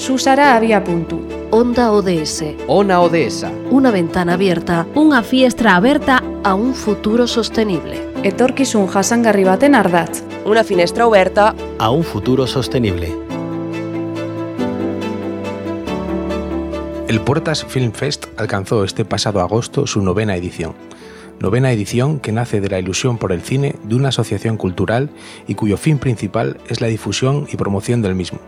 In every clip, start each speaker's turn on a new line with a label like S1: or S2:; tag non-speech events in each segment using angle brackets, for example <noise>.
S1: Susara había punto.
S2: Onda ODS.
S3: Ona ODS.
S2: Una ventana abierta
S4: Unha fiestra aberta
S2: a un futuro sostenible.
S1: Etorkizun jasangarri baten ardatz.
S3: Una finestra oberta
S5: a un futuro sostenible.
S6: El Puertas Film Fest alcanzó este pasado agosto su novena edición. Novena edición que nace de la ilusión por el cine de una asociación cultural y cuyo fin principal es la difusión y promoción del mismo.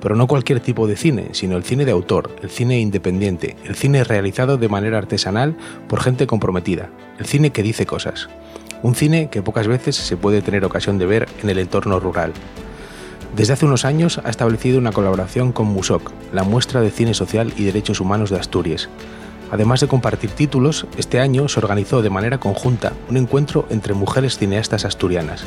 S6: Pero no cualquier tipo de cine, sino el cine de autor, el cine independiente, el cine realizado de manera artesanal por gente comprometida, el cine que dice cosas. Un cine que pocas veces se puede tener ocasión de ver en el entorno rural. Desde hace unos años ha establecido una colaboración con MUSOC, la muestra de cine social y derechos humanos de Asturias. Además de compartir títulos, este año se organizó de manera conjunta un encuentro entre mujeres cineastas asturianas.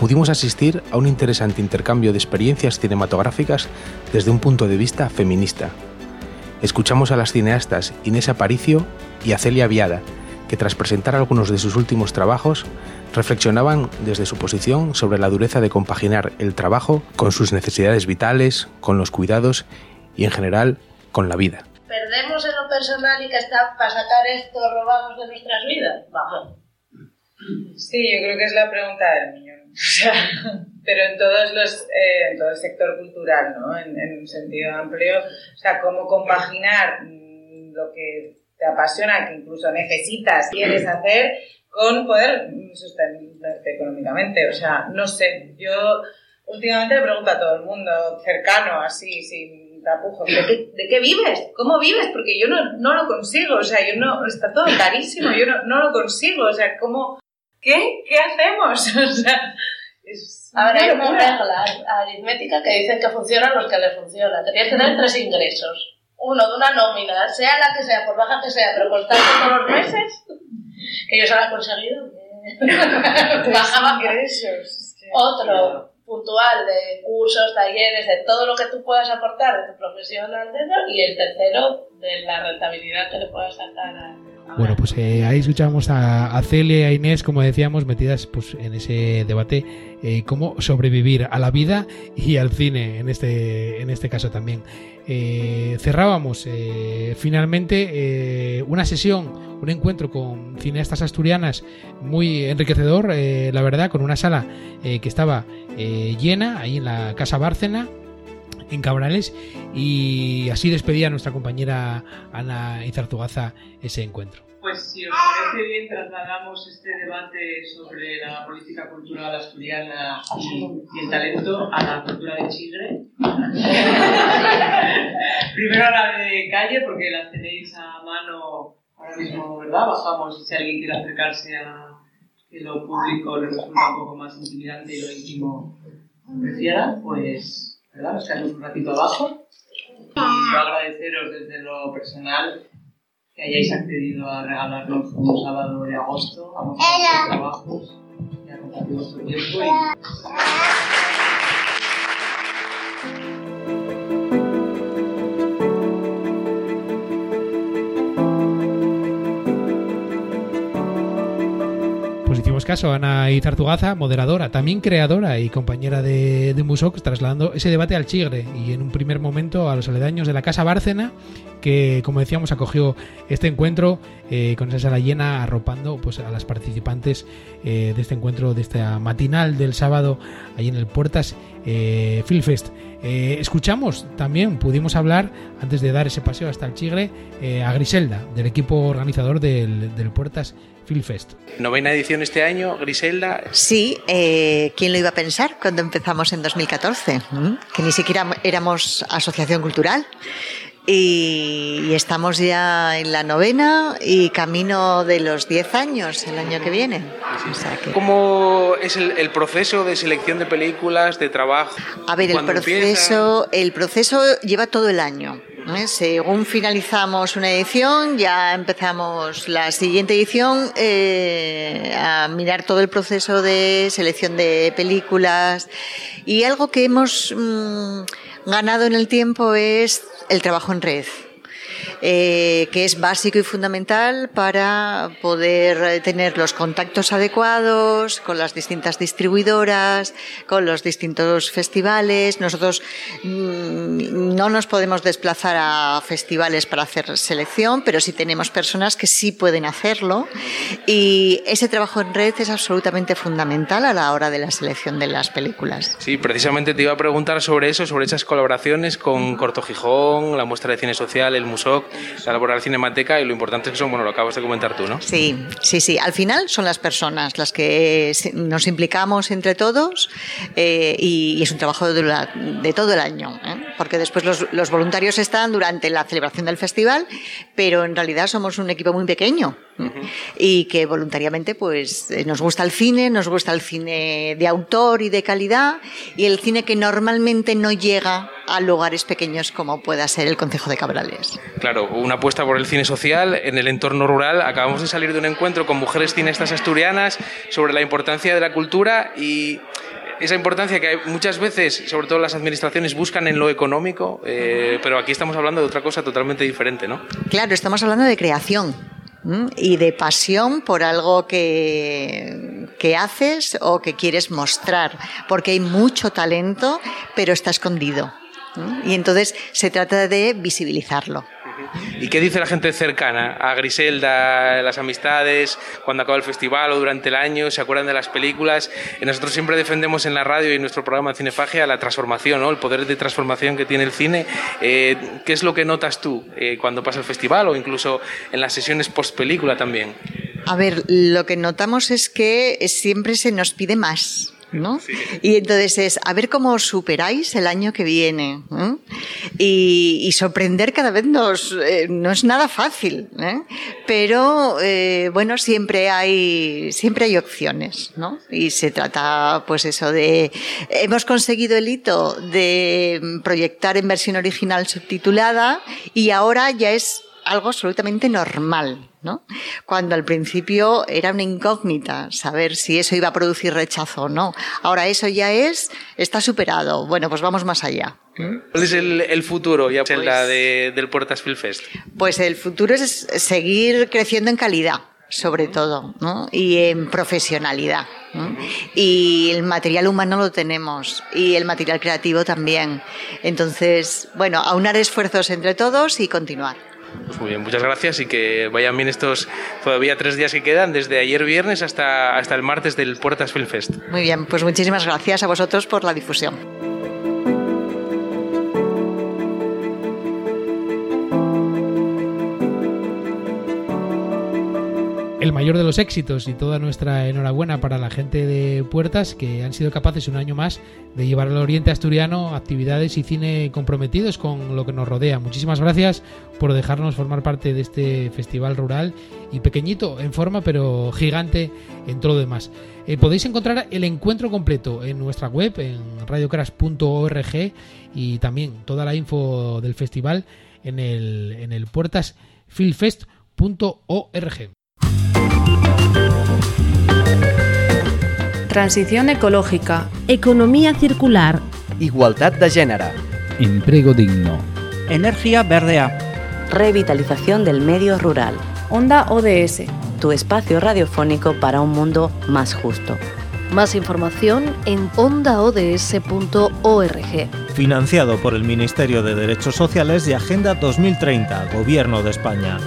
S6: Pudimos asistir a un interesante intercambio de experiencias cinematográficas desde un punto de vista feminista. Escuchamos a las cineastas Inés Aparicio y a Celia Viada, que tras presentar algunos de sus últimos trabajos, reflexionaban desde su posición sobre la dureza de compaginar el trabajo con sus necesidades vitales, con los cuidados y en general con la vida.
S7: ¿Perdemos en lo personal y que está para sacar esto robamos de nuestras vidas? Vamos.
S8: Sí, yo creo que es la pregunta del millón. <laughs> O sea, pero en todos los, eh, en todo el sector cultural, ¿no? En, un sentido amplio. O sea, cómo compaginar mm, lo que te apasiona, que incluso necesitas, quieres hacer, con poder sostenerte económicamente. O sea, no sé, yo últimamente le pregunto a todo el mundo cercano, así, sin tapujos, ¿de qué, de qué vives? ¿Cómo vives? Porque yo no, no lo consigo, o sea, yo no, está todo carísimo, yo no, no lo consigo, o sea, ¿cómo, qué, qué hacemos? <laughs> O sea, es
S7: hay
S8: una
S7: regla aritmética que dicen que funcionan los que les funcionan. Tenías que tener tres ingresos. Uno de una nómina, sea la que sea, por baja que sea, pero constante todos los meses, que yo se lo he conseguido. <laughs> <laughs> Bajaba
S8: ingresos.
S7: otro puntual de cursos, talleres, de todo lo que tú puedas aportar de tu profesión al dedo y el tercero de la rentabilidad que le puedas sacar a...
S9: Bueno, pues eh, ahí escuchamos a, a Celia y a Inés, como decíamos, metidas pues, en ese debate, eh, cómo sobrevivir a la vida y al cine, en este, en este caso también. Eh, cerrábamos eh, finalmente una sesión, un encuentro con cineastas asturianas muy enriquecedor, la verdad, con una sala que estaba llena ahí en la Casa Bárcena en Cabrales y así despedía nuestra compañera Ana Izartugaza ese encuentro.
S10: Pues si os parece bien, trasladamos este debate sobre la política cultural asturiana y, el talento a la cultura de Chigre. <laughs> Primero a la de calle, porque las tenéis a mano ahora mismo, ¿verdad? Bajamos si alguien quiere acercarse a que lo público le resulta un poco más intimidante y lo íntimo prefiera, pues, ¿verdad? Nos quedamos un ratito abajo. Y yo agradeceros desde lo personal que hayáis accedido a regalarnos un sábado de agosto a vuestros trabajos y a compartir vuestro tiempo. Y...
S9: Pues hicimos caso a Ana Izartugaza, moderadora, también creadora y compañera de, de Musoc, trasladando ese debate al Chigre y en un primer momento a los aledaños de la Casa Bárcena, que como decíamos acogió este encuentro eh, con esa sala llena, arropando pues, a las participantes eh, de este encuentro, de esta matinal del sábado, ahí en el Puertas eh, Film Fest. Eh, escuchamos también, pudimos hablar, antes de dar ese paseo hasta el Chigre, eh, a Griselda, del equipo organizador del, del Puertas Film Fest.
S6: Novena edición este año, Griselda.
S11: Sí, eh, ¿quién lo iba a pensar cuando empezamos en 2014? ¿Mm? Que ni siquiera éramos asociación cultural. Y, estamos ya en la novena y camino de los 10 años el año que viene. O sea que-
S6: ¿Cómo es el, el proceso de selección de películas, de trabajo?
S11: A ver, el
S6: ¿Cuándo
S11: proceso, el proceso lleva todo el año. ¿eh? Según finalizamos una edición, ya empezamos la siguiente edición eh, a mirar todo el proceso de selección de películas. Y algo que hemos mm, ganado en el tiempo es el trabajo en red. Eh, que es básico y fundamental para poder tener los contactos adecuados con las distintas distribuidoras, con los distintos festivales. Nosotros mm, no nos podemos desplazar a festivales para hacer selección, pero sí tenemos personas que sí pueden hacerlo y ese trabajo en red es absolutamente fundamental a la hora de la selección de las películas.
S6: Sí, precisamente te iba a preguntar sobre eso, sobre esas colaboraciones con Corto Gijón, la muestra de cine social, el Musoc, la Laboral Cinemateca y lo importante es que son, bueno, lo acabas de comentar tú, ¿no?
S11: Sí, sí, sí. Al final son las personas las que nos implicamos entre todos eh, y, es un trabajo de, todo el año, ¿eh? porque después los, voluntarios están durante la celebración del festival, pero en realidad somos un equipo muy pequeño ¿eh? y que voluntariamente pues nos gusta el cine, nos gusta el cine de autor y de calidad y el cine que normalmente no llega a lugares pequeños como pueda ser el Concejo de Cabrales.
S6: Claro, una apuesta por el cine social en el entorno rural. Acabamos de salir de un encuentro con mujeres cineastas asturianas sobre la importancia de la cultura y esa importancia que muchas veces, sobre todo las administraciones, buscan en lo económico, eh, pero aquí estamos hablando de otra cosa totalmente diferente, ¿no?
S11: Claro, estamos hablando de creación y de pasión por algo que, que haces o que quieres mostrar, porque hay mucho talento, pero está escondido. Y entonces se trata de visibilizarlo.
S6: ¿Y qué dice la gente cercana a Griselda, las amistades, cuando acaba el festival o durante el año? ¿Se acuerdan de las películas? Nosotros siempre defendemos en la radio y en nuestro programa Cinefagia la transformación, ¿no? el poder de transformación que tiene el cine. Eh, ¿Qué es lo que notas tú eh, cuando pasa el festival o incluso en las sesiones post película también?
S11: A ver, lo que notamos es que siempre se nos pide más. ¿No? Y entonces es a ver cómo superáis el año que viene. Y, sorprender cada vez nos, eh, no es nada fácil, ¿eh? pero eh, bueno, siempre hay, siempre hay opciones, ¿no? Y se trata, pues eso, de. Hemos conseguido el hito de proyectar en versión original subtitulada y ahora ya es algo absolutamente normal, ¿no? Cuando al principio era una incógnita saber si eso iba a producir rechazo o no. Ahora eso ya es, está superado. Bueno, pues vamos más allá.
S6: ¿Cuál es el, futuro ya pues, la del Puertas Film Fest?
S11: Pues el futuro es seguir creciendo en calidad sobre todo, ¿no? y en profesionalidad. Y el material humano lo tenemos y el material creativo también. Entonces, bueno, aunar esfuerzos entre todos y continuar.
S6: Pues muy bien, muchas gracias y que vayan bien estos todavía tres días que quedan, desde ayer viernes hasta, hasta el martes del Puertas Film Fest.
S11: Muy bien, pues muchísimas gracias a vosotros por la difusión.
S9: El mayor de los éxitos y toda nuestra enhorabuena para la gente de Puertas que han sido capaces un año más de llevar al Oriente Asturiano actividades y cine comprometidos con lo que nos rodea. Muchísimas gracias por dejarnos formar parte de este festival rural y pequeñito en forma pero gigante en todo lo demás. Eh, podéis encontrar el encuentro completo en nuestra web en radiocrash.org y también toda la info del festival en el, en el puertasfilfest.org.
S1: Transición ecológica.
S2: Economía circular.
S3: Igualdad de género.
S5: Empleo digno.
S4: Energía verdea.
S12: Revitalización del medio rural.
S1: Onda ODS.
S12: Tu espacio radiofónico para un mundo más justo.
S2: Más información en ondaods.org.
S4: Financiado por el Ministerio de Derechos Sociales y Agenda 2030, Gobierno de España.